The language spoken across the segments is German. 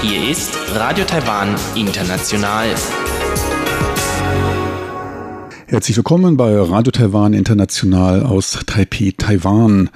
Hier ist Radio Taiwan International. Herzlich willkommen bei Radio Taiwan International aus Taipei, Taiwan.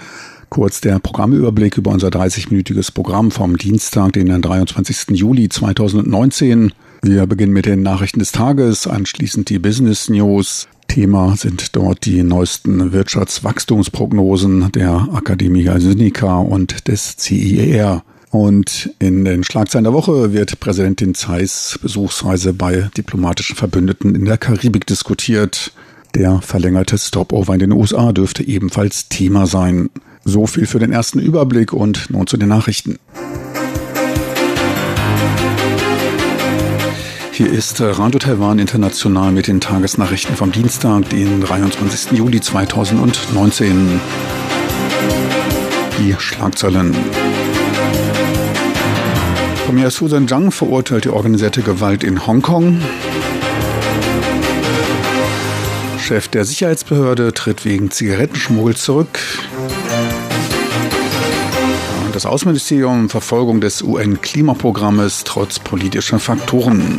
Kurz der Programmüberblick über unser 30-minütiges Programm vom Dienstag, den 23. Juli 2019. Wir beginnen mit den Nachrichten des Tages, anschließend die Business News. Thema sind dort die neuesten Wirtschaftswachstumsprognosen der Akademie Sinica und des CIER. Und in den Schlagzeilen der Woche wird Präsidentin Zeiss Besuchsreise bei diplomatischen Verbündeten in der Karibik diskutiert. Der verlängerte Stopover in den USA dürfte ebenfalls Thema sein. So viel für den ersten Überblick und nun zu den Nachrichten. Hier ist Radio Taiwan International mit den Tagesnachrichten vom Dienstag, den 23. Juli 2019. Die Schlagzeilen. Premier Susan Zhang verurteilt die organisierte Gewalt in Hongkong. Chef der Sicherheitsbehörde tritt wegen Zigarettenschmuggel zurück. Das Außenministerium Verfolgung des UN-Klimaprogrammes trotz politischer Faktoren.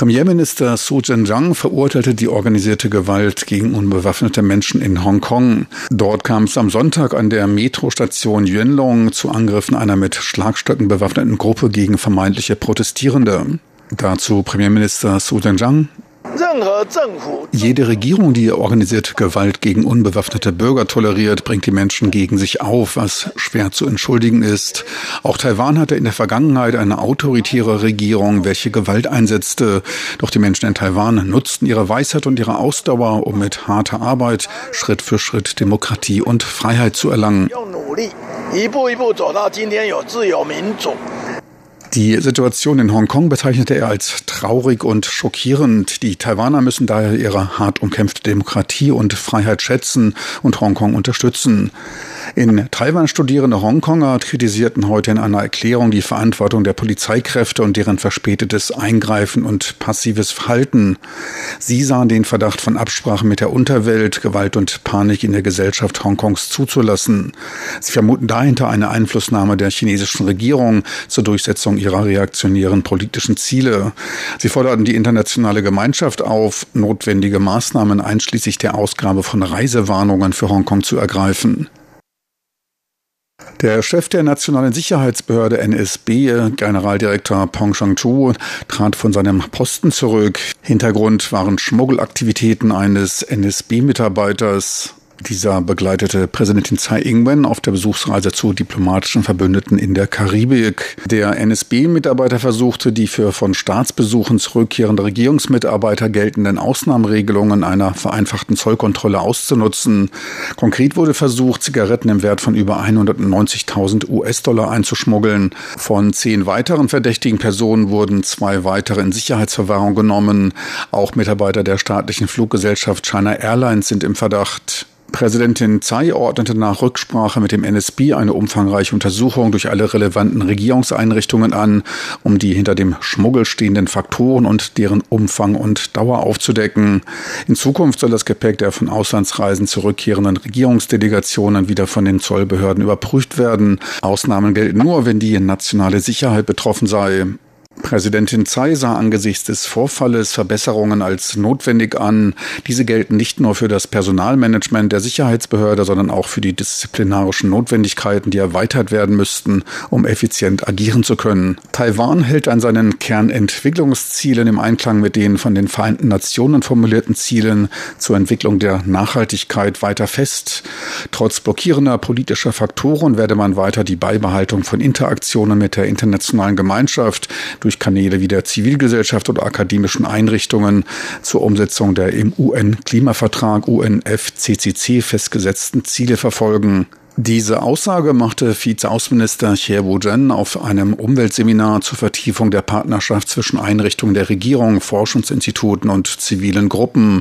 Premierminister Su Zhenjiang verurteilte die organisierte Gewalt gegen unbewaffnete Menschen in Hongkong. Dort kam es am Sonntag an der Metrostation Yuanlong zu Angriffen einer mit Schlagstöcken bewaffneten Gruppe gegen vermeintliche Protestierende. Dazu Premierminister Su Zhenjiang. Jede Regierung, die organisierte Gewalt gegen unbewaffnete Bürger toleriert, bringt die Menschen gegen sich auf, was schwer zu entschuldigen ist. Auch Taiwan hatte in der Vergangenheit eine autoritäre Regierung, welche Gewalt einsetzte. Doch die Menschen in Taiwan nutzten ihre Weisheit und ihre Ausdauer, um mit harter Arbeit Schritt für Schritt Demokratie und Freiheit zu erlangen. Die Situation in Hongkong bezeichnete er als traurig und schockierend. Die Taiwaner müssen daher ihre hart umkämpfte Demokratie und Freiheit schätzen und Hongkong unterstützen. In Taiwan studierende Hongkonger kritisierten heute in einer Erklärung die Verantwortung der Polizeikräfte und deren verspätetes Eingreifen und passives Verhalten. Sie sahen den Verdacht von Absprachen mit der Unterwelt, Gewalt und Panik in der Gesellschaft Hongkongs zuzulassen. Sie vermuten dahinter eine Einflussnahme der chinesischen Regierung zur Durchsetzung ihrer reaktionären politischen Ziele. Sie forderten die internationale Gemeinschaft auf, notwendige Maßnahmen einschließlich der Ausgabe von Reisewarnungen für Hongkong zu ergreifen. Der Chef der Nationalen Sicherheitsbehörde NSB, Generaldirektor Pong Shang-Chu, trat von seinem Posten zurück. Hintergrund waren Schmuggelaktivitäten eines NSB-Mitarbeiters. Dieser begleitete Präsidentin Tsai Ing-wen auf der Besuchsreise zu diplomatischen Verbündeten in der Karibik. Der NSB-Mitarbeiter versuchte, die für von Staatsbesuchen zurückkehrende Regierungsmitarbeiter geltenden Ausnahmeregelungen einer vereinfachten Zollkontrolle auszunutzen. Konkret wurde versucht, Zigaretten im Wert von über 190.000 US-Dollar einzuschmuggeln. Von zehn weiteren verdächtigen Personen wurden zwei weitere in Sicherheitsverwahrung genommen. Auch Mitarbeiter der staatlichen Fluggesellschaft China Airlines sind im Verdacht. Präsidentin Tsai ordnete nach Rücksprache mit dem NSB eine umfangreiche Untersuchung durch alle relevanten Regierungseinrichtungen an, um die hinter dem Schmuggel stehenden Faktoren und deren Umfang und Dauer aufzudecken. In Zukunft soll das Gepäck der von Auslandsreisen zurückkehrenden Regierungsdelegationen wieder von den Zollbehörden überprüft werden. Ausnahmen gelten nur, wenn die nationale Sicherheit betroffen sei. Präsidentin Tsai sah angesichts des Vorfalles Verbesserungen als notwendig an. Diese gelten nicht nur für das Personalmanagement der Sicherheitsbehörde, sondern auch für die disziplinarischen Notwendigkeiten, die erweitert werden müssten, um effizient agieren zu können. Taiwan hält an seinen Kernentwicklungszielen im Einklang mit den von den Vereinten Nationen formulierten Zielen zur Entwicklung der Nachhaltigkeit weiter fest. Trotz blockierender politischer Faktoren werde man weiter die Beibehaltung von Interaktionen mit der internationalen Gemeinschaft durch Kanäle wie der Zivilgesellschaft oder akademischen Einrichtungen zur Umsetzung der im UN-Klimavertrag UNFCCC festgesetzten Ziele verfolgen. Diese Aussage machte Vizeaußenminister Xie Wu-Zhen auf einem Umweltseminar zur Vertiefung der Partnerschaft zwischen Einrichtungen der Regierung, Forschungsinstituten und zivilen Gruppen.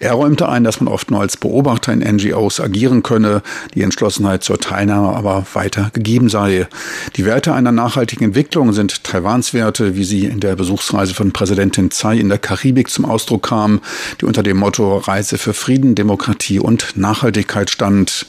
Er räumte ein, dass man oft nur als Beobachter in NGOs agieren könne, die Entschlossenheit zur Teilnahme aber weiter gegeben sei. Die Werte einer nachhaltigen Entwicklung sind Taiwans Werte, wie sie in der Besuchsreise von Präsidentin Tsai in der Karibik zum Ausdruck kam, die unter dem Motto Reise für Frieden, Demokratie und Nachhaltigkeit stand.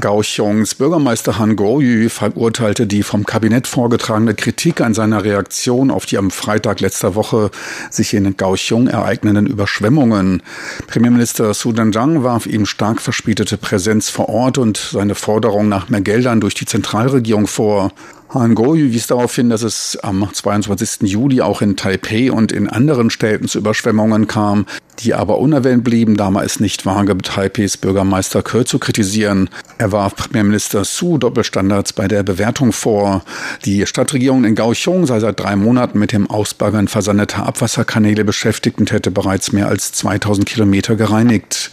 Kaohsiungs Bürgermeister Han Kuo-yu verurteilte die vom Kabinett vorgetragene Kritik an seiner Reaktion auf die am Freitag letzter Woche sich in Kaohsiung ereignenden Überschwemmungen. Premierminister Su Dan-jang warf ihm stark verspätete Präsenz vor Ort und seine Forderung nach mehr Geldern durch die Zentralregierung vor. Han Goyu wies darauf hin, dass es am 22. Juli auch in Taipei und in anderen Städten zu Überschwemmungen kam, die aber unerwähnt blieben, da man es nicht wage, Taipeis Bürgermeister Ke zu kritisieren. Er warf Premierminister Su Doppelstandards bei der Bewertung vor. Die Stadtregierung in Kaohsiung sei seit drei Monaten mit dem Ausbaggern versandeter Abwasserkanäle beschäftigt und hätte bereits mehr als 2000 Kilometer gereinigt.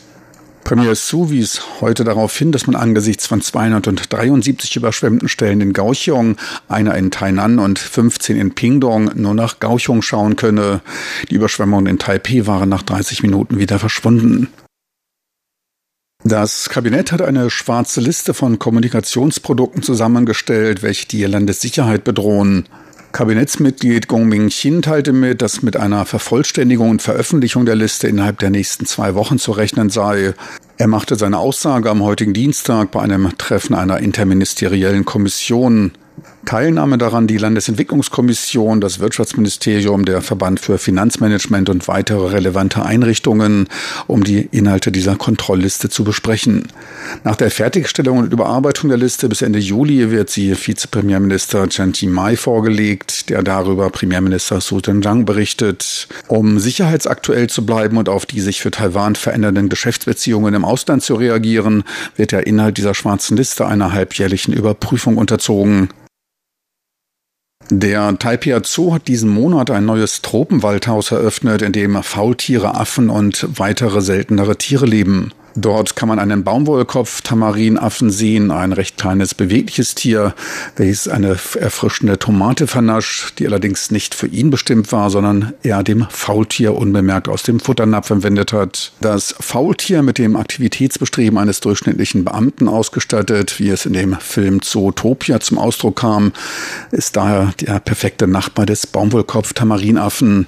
Premier Su wies heute darauf hin, dass man angesichts von 273 überschwemmten Stellen in Kaohsiung, einer in Tainan und 15 in Pingdong nur nach Kaohsiung schauen könne. Die Überschwemmungen in Taipei waren nach 30 Minuten wieder verschwunden. Das Kabinett hat eine schwarze Liste von Kommunikationsprodukten zusammengestellt, welche die Landessicherheit bedrohen. Kabinettsmitglied Gong Ming-Chin teilte mit, dass mit einer Vervollständigung und Veröffentlichung der Liste innerhalb der nächsten zwei Wochen zu rechnen sei. Er machte seine Aussage am heutigen Dienstag bei einem Treffen einer interministeriellen Kommission. Teilnahme daran die Landesentwicklungskommission, das Wirtschaftsministerium, der Verband für Finanzmanagement und weitere relevante Einrichtungen, um die Inhalte dieser Kontrollliste zu besprechen. Nach der Fertigstellung und Überarbeitung der Liste bis Ende Juli wird sie Vizepremierminister Chen Chi-mai vorgelegt, der darüber Premierminister Su Zhang berichtet. Um sicherheitsaktuell zu bleiben und auf die sich für Taiwan verändernden Geschäftsbeziehungen im Ausland zu reagieren, wird der Inhalt dieser schwarzen Liste einer halbjährlichen Überprüfung unterzogen. Der Taipei Zoo hat diesen Monat ein neues Tropenwaldhaus eröffnet, in dem Faultiere, Affen und weitere seltenere Tiere leben. Dort kann man einen Baumwollkopf Tamarinaffen sehen, ein recht kleines bewegliches Tier, welches eine erfrischende Tomate vernascht, die allerdings nicht für ihn bestimmt war, sondern er dem Faultier unbemerkt aus dem Futternapf entwendet hat. Das Faultier mit dem Aktivitätsbestreben eines durchschnittlichen Beamten ausgestattet, wie es in dem Film Zootopia zum Ausdruck kam, ist daher der perfekte Nachbar des Baumwollkopf Tamarinaffen.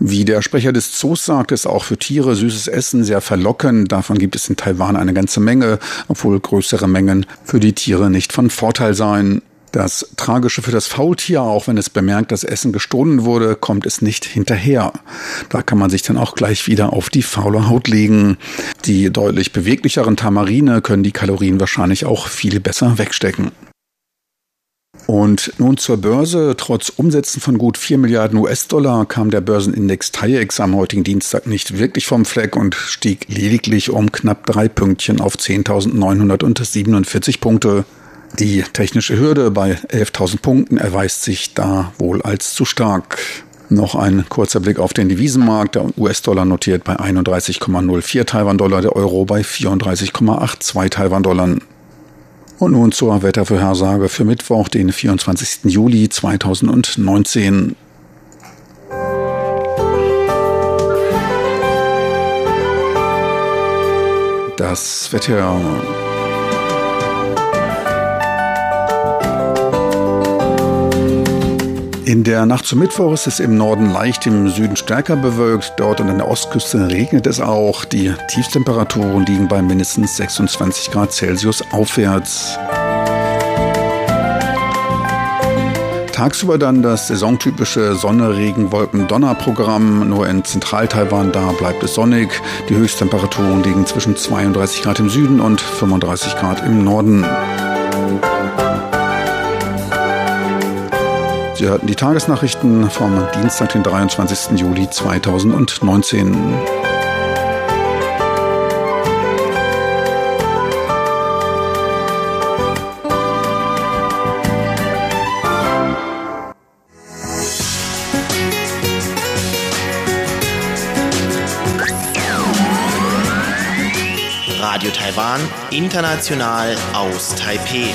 Wie der Sprecher des Zoos sagt, ist auch für Tiere süßes Essen sehr verlockend. Davon gibt es in Taiwan eine ganze Menge, obwohl größere Mengen für die Tiere nicht von Vorteil seien. Das Tragische für das Faultier, auch wenn es bemerkt, dass Essen gestohlen wurde, kommt es nicht hinterher. Da kann man sich dann auch gleich wieder auf die faule Haut legen. Die deutlich beweglicheren Tamarine können die Kalorien wahrscheinlich auch viel besser wegstecken. Und nun zur Börse. Trotz Umsätzen von gut 4 Milliarden US-Dollar kam der Börsenindex TAIEX am heutigen Dienstag nicht wirklich vom Fleck und stieg lediglich um knapp drei Pünktchen auf 10.947 Punkte. Die technische Hürde bei 11.000 Punkten erweist sich da wohl als zu stark. Noch ein kurzer Blick auf den Devisenmarkt. Der US-Dollar notiert bei 31,04 Taiwan-Dollar, der Euro bei 34,82 Taiwan-Dollar. Und nun zur Wettervorhersage für Mittwoch, den 24. Juli 2019. Das Wetter In der Nacht zum Mittwoch ist es im Norden leicht, im Süden stärker bewölkt. Dort und an der Ostküste regnet es auch. Die Tiefstemperaturen liegen bei mindestens 26 Grad Celsius aufwärts. Tagsüber dann das saisontypische Sonne, Regen, Wolken, Donnerprogramm. Nur in Zentral-Taiwan, da bleibt es sonnig. Die Höchsttemperaturen liegen zwischen 32 Grad im Süden und 35 Grad im Norden. Sie hörten die Tagesnachrichten vom Dienstag, den 23. Juli 2019. Radio Taiwan, international aus Taipeh.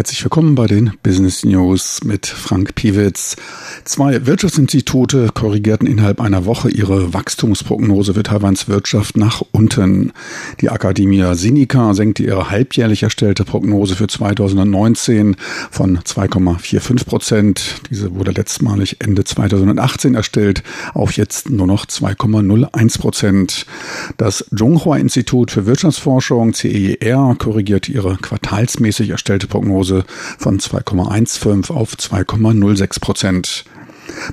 Herzlich willkommen bei den Business News mit Frank Piewitz. Zwei Wirtschaftsinstitute korrigierten innerhalb einer Woche ihre Wachstumsprognose für Taiwans Wirtschaft nach unten. Die Academia Sinica senkte ihre halbjährlich erstellte Prognose für 2019 von 2,45 Prozent. Diese wurde letztmalig Ende 2018 erstellt auf jetzt nur noch 2,01 Prozent. Das Zhonghua Institut für Wirtschaftsforschung CER korrigierte ihre quartalsmäßig erstellte Prognose Prognose von 2,15 auf 2,06 Prozent.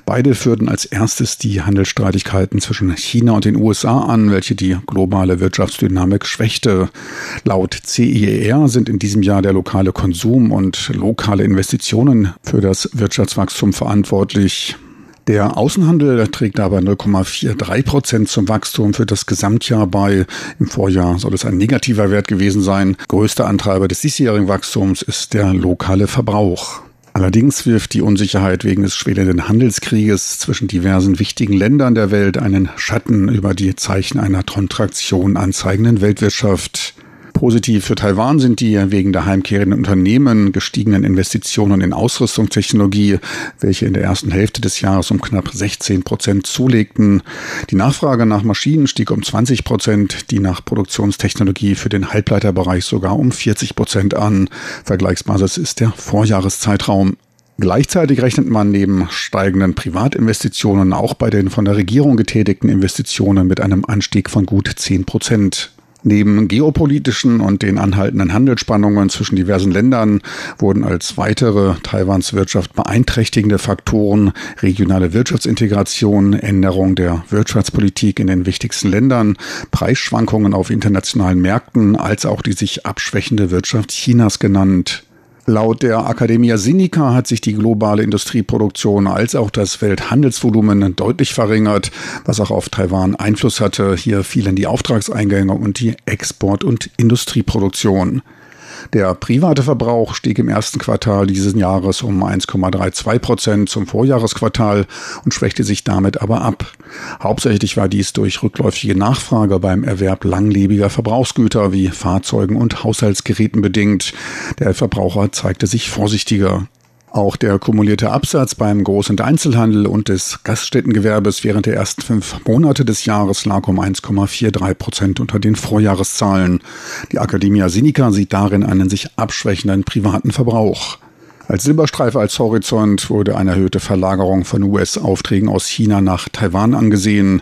Beide führten als erstes die Handelsstreitigkeiten zwischen China und den USA an, welche die globale Wirtschaftsdynamik schwächte. Laut CIER sind in diesem Jahr der lokale Konsum und lokale Investitionen für das Wirtschaftswachstum verantwortlich. Der Außenhandel trägt aber 0,43 Prozent zum Wachstum für das Gesamtjahr bei. Im Vorjahr soll es ein negativer Wert gewesen sein. Größter Antreiber des diesjährigen Wachstums ist der lokale Verbrauch. Allerdings wirft die Unsicherheit wegen des schwelenden Handelskrieges zwischen diversen wichtigen Ländern der Welt einen Schatten über die Zeichen einer Kontraktion anzeigenden Weltwirtschaft. Positiv für Taiwan sind die wegen der heimkehrenden Unternehmen gestiegenen Investitionen in Ausrüstungstechnologie, welche in der ersten Hälfte des Jahres um knapp 16 Prozent zulegten. Die Nachfrage nach Maschinen stieg um 20 Prozent, die nach Produktionstechnologie für den Halbleiterbereich sogar um 40 Prozent an. Vergleichsbasis ist der Vorjahreszeitraum. Gleichzeitig rechnet man neben steigenden Privatinvestitionen auch bei den von der Regierung getätigten Investitionen mit einem Anstieg von gut 10 Prozent. Neben geopolitischen und den anhaltenden Handelsspannungen zwischen diversen Ländern wurden als weitere Taiwans Wirtschaft beeinträchtigende Faktoren regionale Wirtschaftsintegration, Änderung der Wirtschaftspolitik in den wichtigsten Ländern, Preisschwankungen auf internationalen Märkten als auch die sich abschwächende Wirtschaft Chinas genannt. Laut der Academia Sinica hat sich die globale Industrieproduktion als auch das Welthandelsvolumen deutlich verringert, was auch auf Taiwan Einfluss hatte. Hier fielen die Auftragseingänge und die Export- und Industrieproduktion. Der private Verbrauch stieg im ersten Quartal dieses Jahres um 1,32 Prozent zum Vorjahresquartal und schwächte sich damit aber ab. Hauptsächlich war dies durch rückläufige Nachfrage beim Erwerb langlebiger Verbrauchsgüter wie Fahrzeugen und Haushaltsgeräten bedingt. Der Verbraucher zeigte sich vorsichtiger. Auch der kumulierte Absatz beim Groß- und Einzelhandel und des Gaststättengewerbes während der ersten fünf Monate des Jahres lag um 1,43 Prozent unter den Vorjahreszahlen. Die Academia Sinica sieht darin einen sich abschwächenden privaten Verbrauch. Als Silberstreife als Horizont wurde eine erhöhte Verlagerung von US-Aufträgen aus China nach Taiwan angesehen.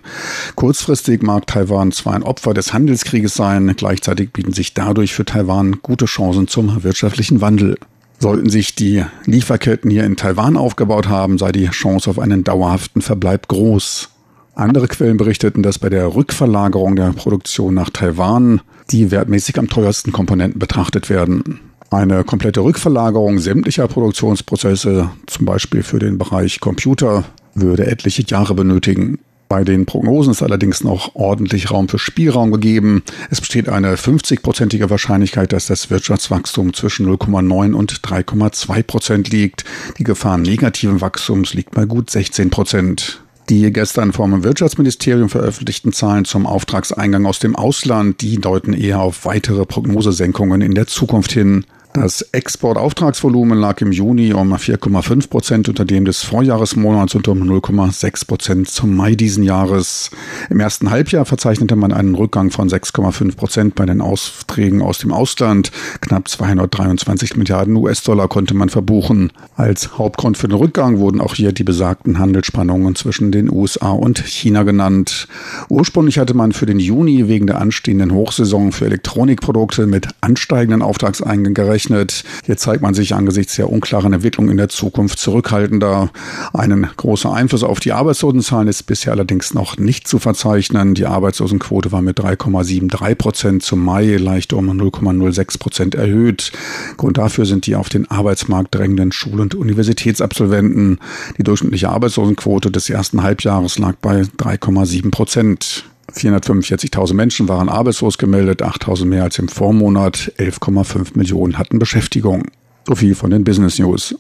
Kurzfristig mag Taiwan zwar ein Opfer des Handelskrieges sein, gleichzeitig bieten sich dadurch für Taiwan gute Chancen zum wirtschaftlichen Wandel. Sollten sich die Lieferketten hier in Taiwan aufgebaut haben, sei die Chance auf einen dauerhaften Verbleib groß. Andere Quellen berichteten, dass bei der Rückverlagerung der Produktion nach Taiwan die wertmäßig am teuersten Komponenten betrachtet werden. Eine komplette Rückverlagerung sämtlicher Produktionsprozesse, zum Beispiel für den Bereich Computer, würde etliche Jahre benötigen. Bei den Prognosen ist allerdings noch ordentlich Raum für Spielraum gegeben. Es besteht eine 50-prozentige Wahrscheinlichkeit, dass das Wirtschaftswachstum zwischen 0,9 und 3,2 Prozent liegt. Die Gefahr negativen Wachstums liegt bei gut 16 Prozent. Die gestern vom Wirtschaftsministerium veröffentlichten Zahlen zum Auftragseingang aus dem Ausland, die deuten eher auf weitere Prognosesenkungen in der Zukunft hin. Das Exportauftragsvolumen lag im Juni um 4,5 Prozent unter dem des Vorjahresmonats und um 0,6 Prozent zum Mai diesen Jahres. Im ersten Halbjahr verzeichnete man einen Rückgang von 6,5 Prozent bei den Aufträgen aus dem Ausland. Knapp 223 Milliarden US-Dollar konnte man verbuchen. Als Hauptgrund für den Rückgang wurden auch hier die besagten Handelsspannungen zwischen den USA und China genannt. Ursprünglich hatte man für den Juni wegen der anstehenden Hochsaison für Elektronikprodukte mit ansteigenden Auftragseingängen gerechnet verzeichnet. Hier zeigt man sich angesichts der unklaren Entwicklung in der Zukunft zurückhaltender. Einen großen Einfluss auf die Arbeitslosenzahlen ist bisher allerdings noch nicht zu verzeichnen. Die Arbeitslosenquote war mit 3,73 Prozent zum Mai leicht um 0,06 Prozent erhöht. Grund dafür sind die auf den Arbeitsmarkt drängenden Schul- und Universitätsabsolventen. Die durchschnittliche Arbeitslosenquote des ersten Halbjahres lag bei 3,7 Prozent. 445.000 Menschen waren arbeitslos gemeldet, 8.000 mehr als im Vormonat, 11,5 Millionen hatten Beschäftigung. So viel von den Business News.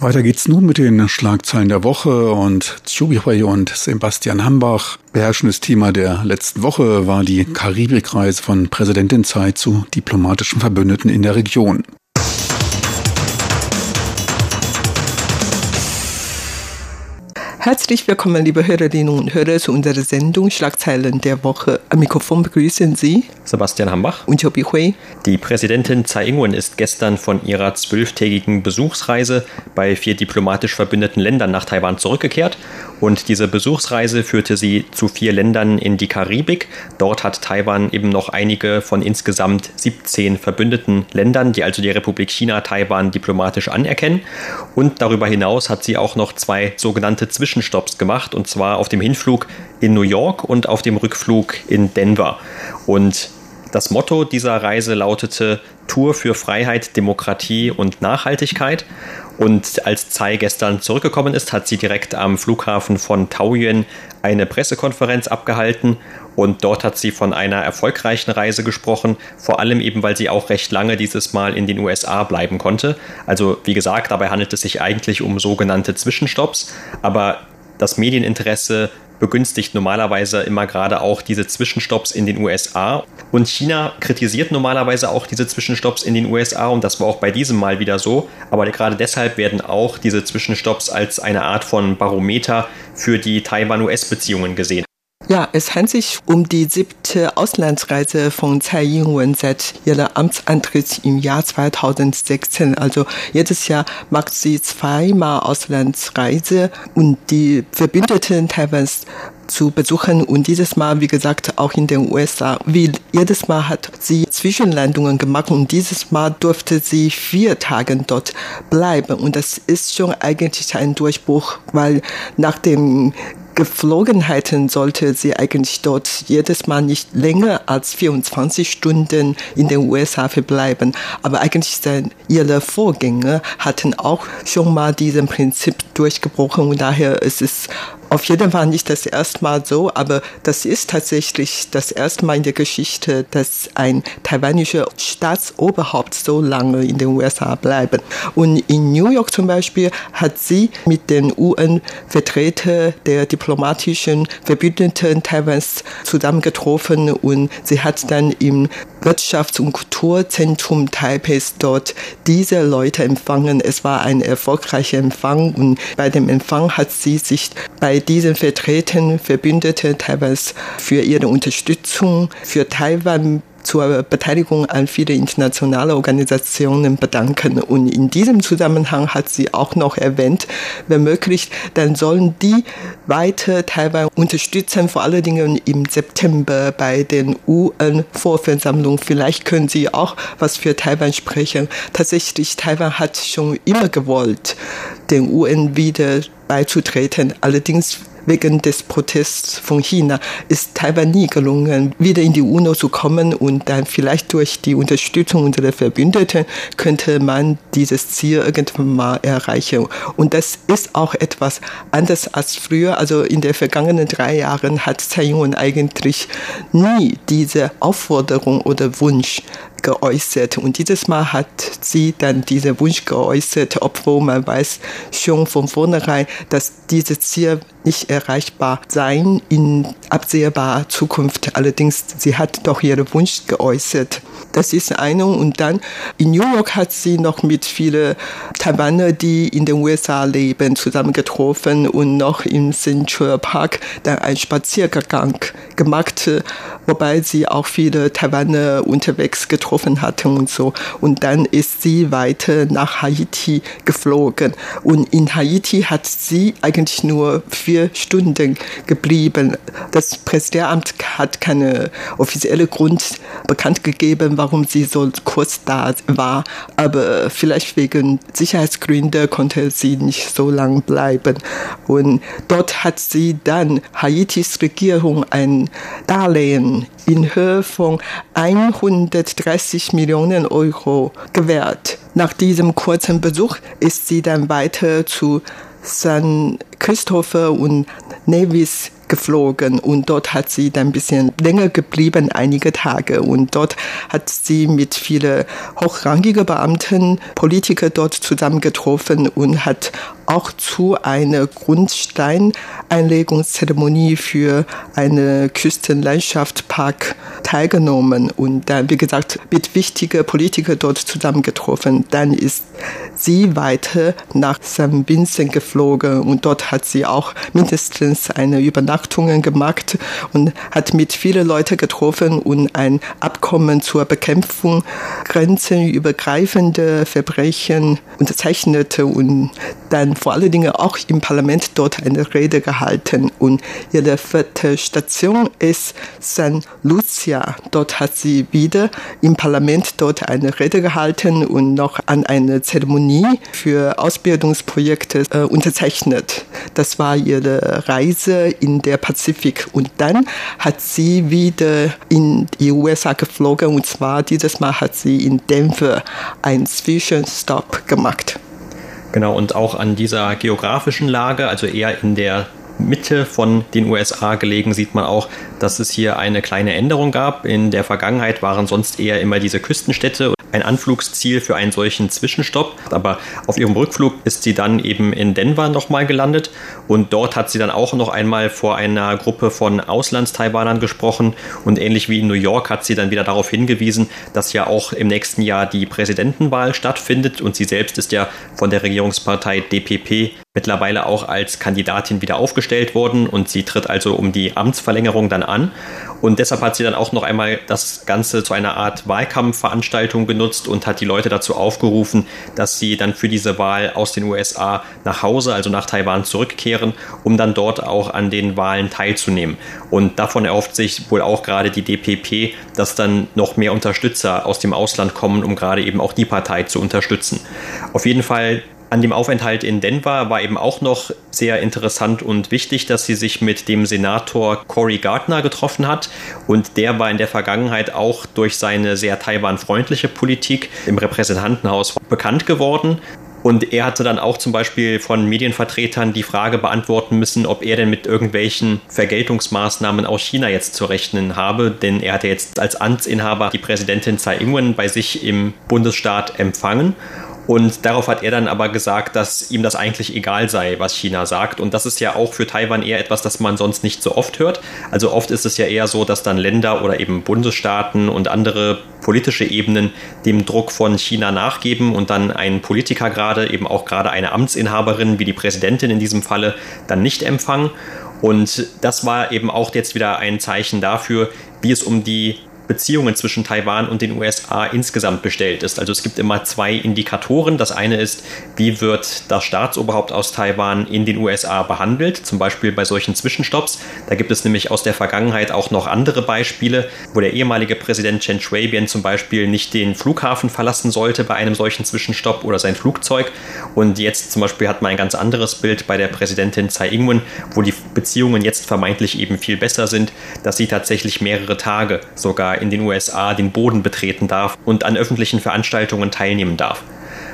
Weiter geht's nun mit den Schlagzeilen der Woche und Chubihui und Sebastian Hambach. Beherrschendes Thema der letzten Woche war die Karibikreise von Präsidentin Tsai zu diplomatischen Verbündeten in der Region. Herzlich willkommen, liebe Hörerinnen und Hörer, zu unserer Sendung Schlagzeilen der Woche. Am Mikrofon begrüßen Sie Sebastian Hambach und Chobi Hui. Die Präsidentin Tsai Ing-wen ist gestern von ihrer zwölftägigen Besuchsreise bei vier diplomatisch verbündeten Ländern nach Taiwan zurückgekehrt. Und diese Besuchsreise führte sie zu vier Ländern in die Karibik. Dort hat Taiwan eben noch einige von insgesamt 17 verbündeten Ländern, die also die Republik China Taiwan diplomatisch anerkennen. Und darüber hinaus hat sie auch noch zwei sogenannte Zwischenstopps gemacht, und zwar auf dem Hinflug in New York und auf dem Rückflug in Denver. Und das Motto dieser Reise lautete Tour für Freiheit, Demokratie und Nachhaltigkeit. Und als Tsai gestern zurückgekommen ist, hat sie direkt am Flughafen von Taoyuan eine Pressekonferenz abgehalten und dort hat sie von einer erfolgreichen Reise gesprochen, vor allem eben, weil sie auch recht lange dieses Mal in den USA bleiben konnte. Also wie gesagt, dabei handelt es sich eigentlich um sogenannte Zwischenstopps, aber das Medieninteresse begünstigt normalerweise immer gerade auch diese Zwischenstopps in den USA. Und China kritisiert normalerweise auch diese Zwischenstopps in den USA und das war auch bei diesem Mal wieder so. Aber gerade deshalb werden auch diese Zwischenstopps als eine Art von Barometer für die Taiwan-US-Beziehungen gesehen. Ja, es handelt sich um die siebte Auslandsreise von Tsai Ing-wen seit ihrem Amtsantritt im Jahr 2016. Also jedes Jahr macht sie zweimal Auslandsreise und die Verbündeten Taiwans zu besuchen und dieses Mal, wie gesagt, auch in den USA. Wie jedes Mal hat sie Zwischenlandungen gemacht und dieses Mal durfte sie vier Tage dort bleiben und das ist schon eigentlich ein Durchbruch, weil nach dem Geflogenheiten sollte sie eigentlich dort jedes Mal nicht länger als 24 Stunden in den USA verbleiben. Aber eigentlich ihre Vorgänger hatten auch schon mal diesen Prinzip durchgebrochen und daher ist es auf jeden Fall nicht das erste Mal so, aber das ist tatsächlich das erste Mal in der Geschichte, dass ein taiwanischer Staatsoberhaupt so lange in den USA bleibt. Und in New York zum Beispiel hat sie mit den UN-Vertretern der diplomatischen Verbündeten Taiwans zusammengetroffen und sie hat dann im Wirtschafts- und Kulturzentrum Taipeis dort diese Leute empfangen. Es war ein erfolgreicher Empfang und bei dem Empfang hat sie sich bei diesen Vertretern Verbündete Taiwans für ihre Unterstützung für Taiwan zur Beteiligung an viele internationale Organisationen bedanken. Und in diesem Zusammenhang hat sie auch noch erwähnt, wenn möglich, dann sollen die weiter Taiwan unterstützen, vor allen Dingen im September bei den UN-Vorversammlungen. Vielleicht können sie auch was für Taiwan sprechen. Tatsächlich, Taiwan hat schon immer gewollt, den UN wieder beizutreten. Allerdings wegen des Protests von China ist Taiwan nie gelungen, wieder in die UNO zu kommen und dann vielleicht durch die Unterstützung unserer Verbündeten könnte man dieses Ziel irgendwann mal erreichen. Und das ist auch etwas anders als früher. Also in den vergangenen drei Jahren hat Tsai Ing-wen eigentlich nie diese Aufforderung oder Wunsch geäußert. Und dieses Mal hat sie dann diesen Wunsch geäußert, obwohl man weiß schon von vornherein, dass dieses Ziel nicht erreichbar sein in absehbarer Zukunft. Allerdings, sie hat doch ihren Wunsch geäußert. Das ist eine. Und dann in New York hat sie noch mit vielen Taiwaner, die in den USA leben, zusammengetroffen und noch im Central Park dann einen Spaziergang gemacht, wobei sie auch viele Taiwaner unterwegs getroffen hatten und so. Und dann ist sie weiter nach Haiti geflogen. Und in Haiti hat sie eigentlich nur vier Stunden geblieben. Das Präsidialamt hat keine offizielle Grund bekannt gegeben, warum sie so kurz da war. Aber vielleicht wegen Sicherheitsgründe konnte sie nicht so lang bleiben. Und dort hat sie dann Haitis Regierung ein Darlehen in Höhe von 130 Millionen Euro gewährt. Nach diesem kurzen Besuch ist sie dann weiter zu San Christopher und Nevis geflogen und dort hat sie dann ein bisschen länger geblieben, einige Tage. Und dort hat sie mit vielen hochrangigen Beamten, Politiker dort zusammengetroffen und hat auch zu einer Grundsteineinlegungszeremonie für eine Küstenlandschaftspark teilgenommen und dann, wie gesagt, mit wichtigen Politikern dort zusammengetroffen. Dann ist sie weiter nach St. Vincent geflogen und dort hat sie auch mindestens eine Übernachtung gemacht und hat mit vielen Leuten getroffen und ein Abkommen zur Bekämpfung grenzenübergreifender Verbrechen unterzeichnete und dann vor allen Dingen auch im Parlament dort eine Rede gehalten. Und ihre vierte Station ist San Lucia. Dort hat sie wieder im Parlament dort eine Rede gehalten und noch an einer Zeremonie für Ausbildungsprojekte äh, unterzeichnet. Das war ihre Reise in der Pazifik. Und dann hat sie wieder in die USA geflogen und zwar dieses Mal hat sie in Denver einen Zwischenstopp gemacht. Genau, und auch an dieser geografischen Lage, also eher in der Mitte von den USA gelegen, sieht man auch, dass es hier eine kleine Änderung gab. In der Vergangenheit waren sonst eher immer diese Küstenstädte ein Anflugsziel für einen solchen Zwischenstopp. Aber auf ihrem Rückflug ist sie dann eben in Denver nochmal gelandet. Und dort hat sie dann auch noch einmal vor einer Gruppe von Auslandstaiwanern gesprochen. Und ähnlich wie in New York hat sie dann wieder darauf hingewiesen, dass ja auch im nächsten Jahr die Präsidentenwahl stattfindet. Und sie selbst ist ja von der Regierungspartei DPP mittlerweile auch als Kandidatin wieder aufgestellt worden und sie tritt also um die Amtsverlängerung dann an. Und deshalb hat sie dann auch noch einmal das Ganze zu einer Art Wahlkampfveranstaltung genutzt und hat die Leute dazu aufgerufen, dass sie dann für diese Wahl aus den USA nach Hause, also nach Taiwan zurückkehren, um dann dort auch an den Wahlen teilzunehmen. Und davon erhofft sich wohl auch gerade die DPP, dass dann noch mehr Unterstützer aus dem Ausland kommen, um gerade eben auch die Partei zu unterstützen. Auf jeden Fall an dem Aufenthalt in Denver war eben auch noch sehr interessant und wichtig, dass sie sich mit dem Senator Cory Gardner getroffen hat. Und der war in der Vergangenheit auch durch seine sehr Taiwan-freundliche Politik im Repräsentantenhaus bekannt geworden. Und er hatte dann auch zum Beispiel von Medienvertretern die Frage beantworten müssen, ob er denn mit irgendwelchen Vergeltungsmaßnahmen aus China jetzt zu rechnen habe. Denn er hatte jetzt als Amtsinhaber die Präsidentin Tsai Ing-wen bei sich im Bundesstaat empfangen. Und darauf hat er dann aber gesagt, dass ihm das eigentlich egal sei, was China sagt. Und das ist ja auch für Taiwan eher etwas, das man sonst nicht so oft hört. Also oft ist es ja eher so, dass dann Länder oder eben Bundesstaaten und andere politische Ebenen dem Druck von China nachgeben und dann ein Politiker gerade, eben auch gerade eine Amtsinhaberin wie die Präsidentin in diesem Falle, dann nicht empfangen. Und das war eben auch jetzt wieder ein Zeichen dafür, wie es um die Beziehungen zwischen Taiwan und den USA insgesamt bestellt ist. Also es gibt immer zwei Indikatoren. Das eine ist, wie wird das Staatsoberhaupt aus Taiwan in den USA behandelt, zum Beispiel bei solchen Zwischenstopps. Da gibt es nämlich aus der Vergangenheit auch noch andere Beispiele, wo der ehemalige Präsident Chen Shui-bian zum Beispiel nicht den Flughafen verlassen sollte bei einem solchen Zwischenstopp oder sein Flugzeug. Und jetzt zum Beispiel hat man ein ganz anderes Bild bei der Präsidentin Tsai Ing-wen, wo die Beziehungen jetzt vermeintlich eben viel besser sind, dass sie tatsächlich mehrere Tage sogar in den USA den Boden betreten darf und an öffentlichen Veranstaltungen teilnehmen darf.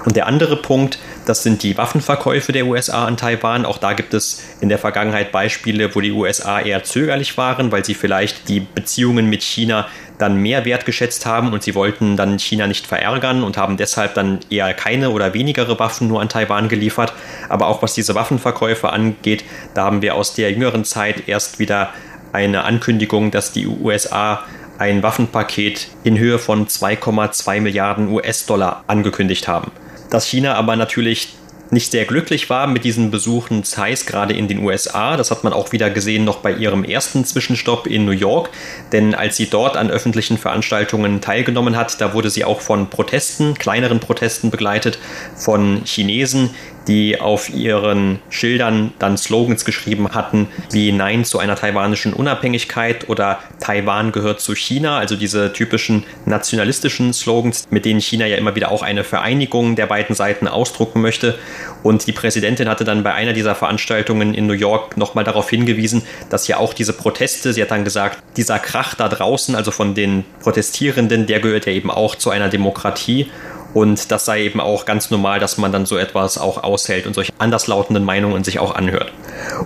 Und der andere Punkt, das sind die Waffenverkäufe der USA an Taiwan. Auch da gibt es in der Vergangenheit Beispiele, wo die USA eher zögerlich waren, weil sie vielleicht die Beziehungen mit China dann mehr wertgeschätzt haben und sie wollten dann China nicht verärgern und haben deshalb dann eher keine oder wenigere Waffen nur an Taiwan geliefert. Aber auch was diese Waffenverkäufe angeht, da haben wir aus der jüngeren Zeit erst wieder eine Ankündigung, dass die USA ein Waffenpaket in Höhe von 2,2 Milliarden US-Dollar angekündigt haben. Dass China aber natürlich nicht sehr glücklich war mit diesen Besuchen Zeiss gerade in den USA. Das hat man auch wieder gesehen noch bei ihrem ersten Zwischenstopp in New York. Denn als sie dort an öffentlichen Veranstaltungen teilgenommen hat, da wurde sie auch von Protesten, kleineren Protesten begleitet, von Chinesen, die auf ihren Schildern dann Slogans geschrieben hatten wie Nein zu einer taiwanischen Unabhängigkeit oder Taiwan gehört zu China, also diese typischen nationalistischen Slogans, mit denen China ja immer wieder auch eine Vereinigung der beiden Seiten ausdrucken möchte. Und die Präsidentin hatte dann bei einer dieser Veranstaltungen in New York nochmal darauf hingewiesen, dass ja auch diese Proteste, sie hat dann gesagt, dieser Krach da draußen, also von den Protestierenden, der gehört ja eben auch zu einer Demokratie. Und das sei eben auch ganz normal, dass man dann so etwas auch aushält und solche anderslautenden Meinungen sich auch anhört.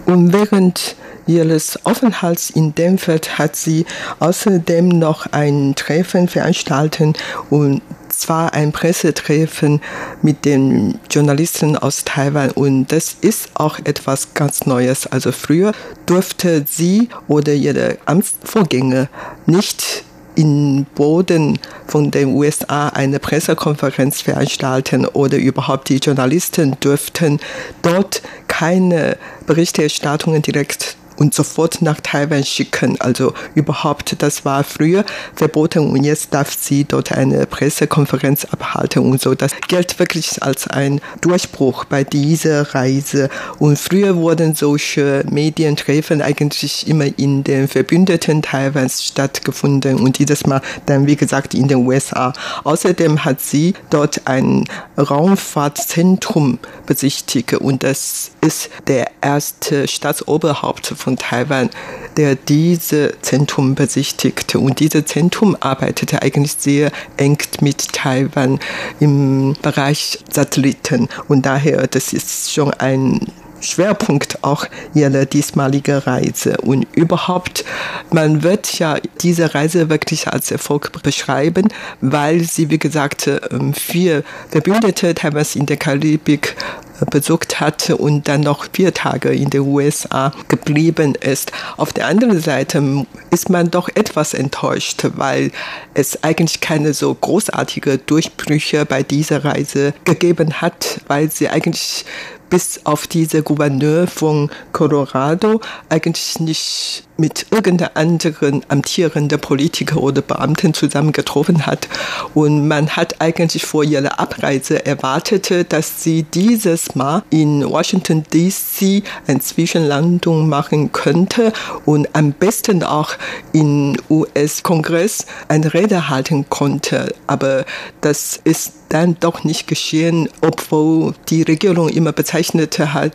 Und während ihres Aufenthalts in Denver hat sie außerdem noch ein Treffen veranstaltet und zwar ein Pressetreffen mit den Journalisten aus Taiwan und das ist auch etwas ganz Neues. Also früher durfte sie oder ihre Amtsvorgänger nicht in Boden von den USA eine Pressekonferenz veranstalten oder überhaupt die Journalisten dürften dort keine Berichterstattungen direkt und sofort nach Taiwan schicken. Also überhaupt, das war früher verboten und jetzt darf sie dort eine Pressekonferenz abhalten und so. Das gilt wirklich als ein Durchbruch bei dieser Reise. Und früher wurden solche Medientreffen eigentlich immer in den Verbündeten Taiwans stattgefunden und dieses Mal dann, wie gesagt, in den USA. Außerdem hat sie dort ein Raumfahrtzentrum besichtigt und das ist der erste Staatsoberhaupt von Taiwan, der diese Zentrum besichtigte. Und dieses Zentrum arbeitete eigentlich sehr eng mit Taiwan im Bereich Satelliten. Und daher, das ist schon ein Schwerpunkt auch ihrer diesmaligen Reise. Und überhaupt, man wird ja diese Reise wirklich als Erfolg beschreiben, weil sie, wie gesagt, ähm, vier Verbündete Taiwans in der Karibik besucht hatte und dann noch vier Tage in den USA geblieben ist. Auf der anderen Seite ist man doch etwas enttäuscht, weil es eigentlich keine so großartige Durchbrüche bei dieser Reise gegeben hat, weil sie eigentlich bis auf diese Gouverneur von Colorado eigentlich nicht mit irgendeinem anderen amtierenden Politiker oder Beamten zusammengetroffen hat. Und man hat eigentlich vor ihrer Abreise erwartet, dass sie dieses Mal in Washington DC eine Zwischenlandung machen könnte und am besten auch im US-Kongress eine Rede halten konnte. Aber das ist dann doch nicht geschehen, obwohl die Regierung immer bezeichnete hat,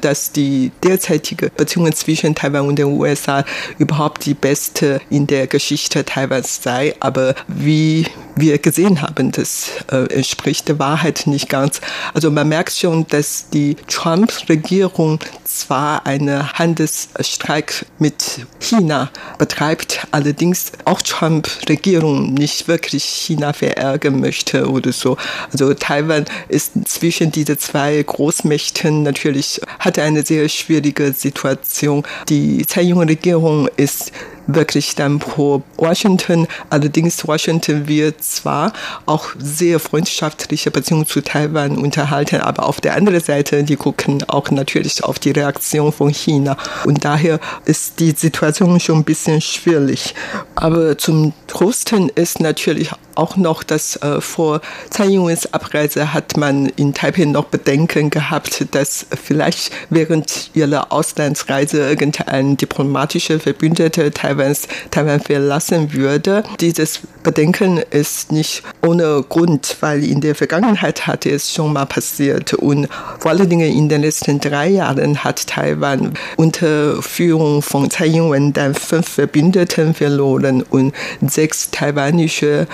dass die derzeitige Beziehung zwischen Taiwan und den USA überhaupt die beste in der Geschichte Taiwans sei. Aber wie wir gesehen haben, das äh, entspricht der Wahrheit nicht ganz. Also man merkt schon, dass die Trump-Regierung zwar einen Handelsstreik mit China betreibt, allerdings auch Trump-Regierung nicht wirklich China verärgern möchte oder so. Also Taiwan ist zwischen diese zwei Großmächten natürlich, hat eine sehr schwierige Situation. Die Tsai Ing-Regierung ist wirklich dann pro Washington. Allerdings Washington wird zwar auch sehr freundschaftliche Beziehungen zu Taiwan unterhalten, aber auf der anderen Seite, die gucken auch natürlich auf die Reaktion von China. Und daher ist die Situation schon ein bisschen schwierig. Aber zum Trosten ist natürlich auch noch, dass äh, vor Tsai Ing-wens Abreise hat man in Taipei noch Bedenken gehabt, dass vielleicht während ihrer Auslandsreise irgendein diplomatischer Verbündeter Taiwans Taiwan verlassen würde. Dieses Bedenken ist nicht ohne Grund, weil in der Vergangenheit hatte es schon mal passiert und vor allen Dingen in den letzten drei Jahren hat Taiwan unter Führung von Tsai Ing-wen dann fünf Verbündeten verloren und sechs taiwanische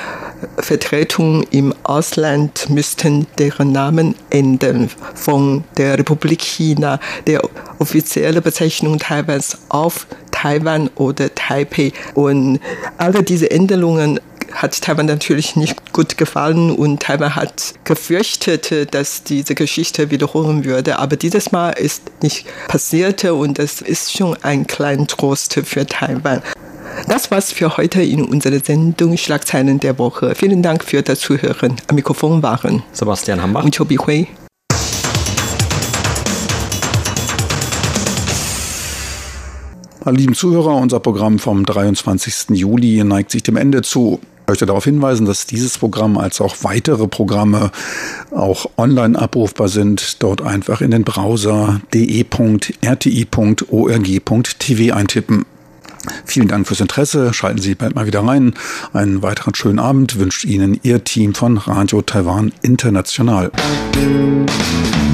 Vertretungen im Ausland müssten deren Namen ändern von der Republik China, der offizielle Bezeichnung Taiwans auf Taiwan oder Taipei. Und alle diese Änderungen hat Taiwan natürlich nicht gut gefallen und Taiwan hat gefürchtet, dass diese Geschichte wiederholen würde. Aber dieses Mal ist nicht passiert und das ist schon ein kleiner Trost für Taiwan. Das war's für heute in unserer Sendung Schlagzeilen der Woche. Vielen Dank für das Zuhören. Am Mikrofon waren Sebastian Hambach und Chobi Hui. Meine lieben Zuhörer, unser Programm vom 23. Juli neigt sich dem Ende zu. Ich möchte darauf hinweisen, dass dieses Programm als auch weitere Programme auch online abrufbar sind. Dort einfach in den Browser de.rti.org.tv eintippen. Vielen Dank fürs Interesse. Schalten Sie bald mal wieder rein. Einen weiteren schönen Abend wünscht Ihnen Ihr Team von Radio Taiwan International. Musik